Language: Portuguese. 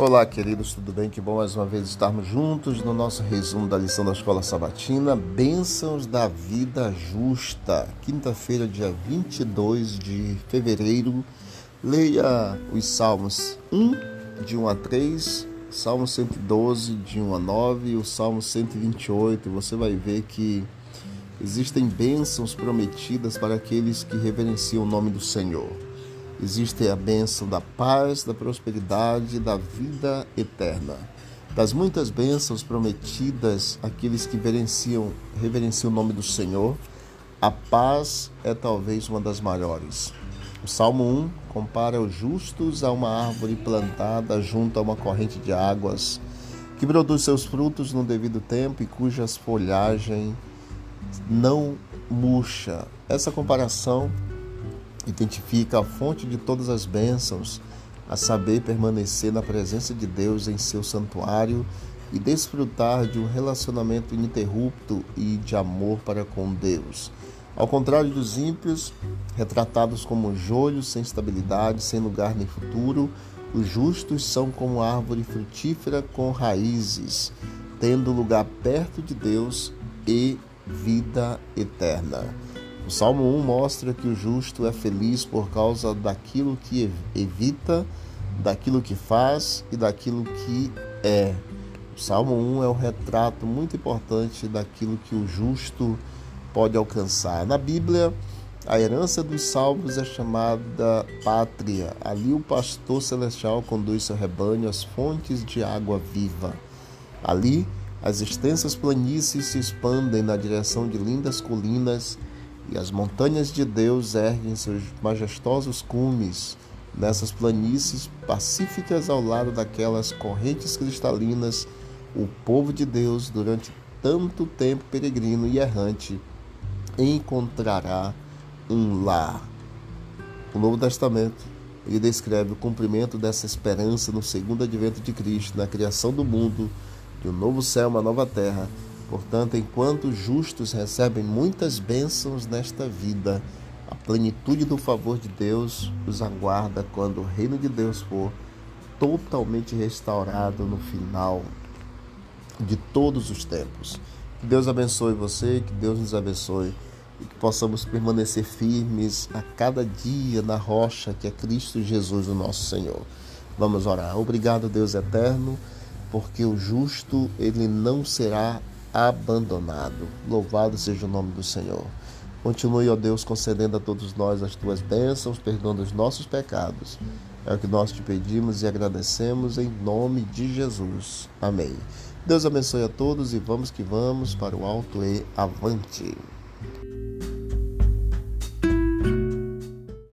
Olá, queridos, tudo bem? Que bom mais uma vez estarmos juntos no nosso resumo da lição da Escola Sabatina, Bênçãos da Vida Justa. Quinta-feira, dia 22 de fevereiro. Leia os Salmos 1, de 1 a 3, Salmo 112, de 1 a 9 e o Salmo 128. Você vai ver que existem bênçãos prometidas para aqueles que reverenciam o nome do Senhor. Existe a bênção da paz, da prosperidade, da vida eterna. Das muitas bênçãos prometidas àqueles que reverenciam, reverenciam o nome do Senhor, a paz é talvez uma das maiores. O Salmo 1 compara os justos a uma árvore plantada junto a uma corrente de águas, que produz seus frutos no devido tempo e cujas folhagem não murcha. Essa comparação identifica a fonte de todas as bênçãos, a saber, permanecer na presença de Deus em seu santuário e desfrutar de um relacionamento ininterrupto e de amor para com Deus. Ao contrário dos ímpios, retratados como joelhos sem estabilidade, sem lugar nem futuro, os justos são como árvore frutífera com raízes, tendo lugar perto de Deus e vida eterna. O Salmo 1 mostra que o justo é feliz por causa daquilo que evita, daquilo que faz e daquilo que é. O Salmo 1 é um retrato muito importante daquilo que o justo pode alcançar. Na Bíblia, a herança dos salmos é chamada pátria. Ali o pastor celestial conduz seu rebanho às fontes de água viva. Ali, as extensas planícies se expandem na direção de lindas colinas e as montanhas de Deus erguem seus majestosos cumes nessas planícies pacíficas ao lado daquelas correntes cristalinas. O povo de Deus, durante tanto tempo peregrino e errante, encontrará um lar. O Novo Testamento ele descreve o cumprimento dessa esperança no segundo advento de Cristo, na criação do mundo, de um novo céu, uma nova terra Portanto, enquanto os justos recebem muitas bênçãos nesta vida, a plenitude do favor de Deus os aguarda quando o reino de Deus for totalmente restaurado no final de todos os tempos. Que Deus abençoe você, que Deus nos abençoe e que possamos permanecer firmes a cada dia na rocha que é Cristo Jesus, o nosso Senhor. Vamos orar. Obrigado, Deus eterno, porque o justo ele não será abandonado. Louvado seja o nome do Senhor. Continue, ó Deus, concedendo a todos nós as tuas bênçãos, perdoando os nossos pecados. É o que nós te pedimos e agradecemos em nome de Jesus. Amém. Deus abençoe a todos e vamos que vamos para o alto e avante.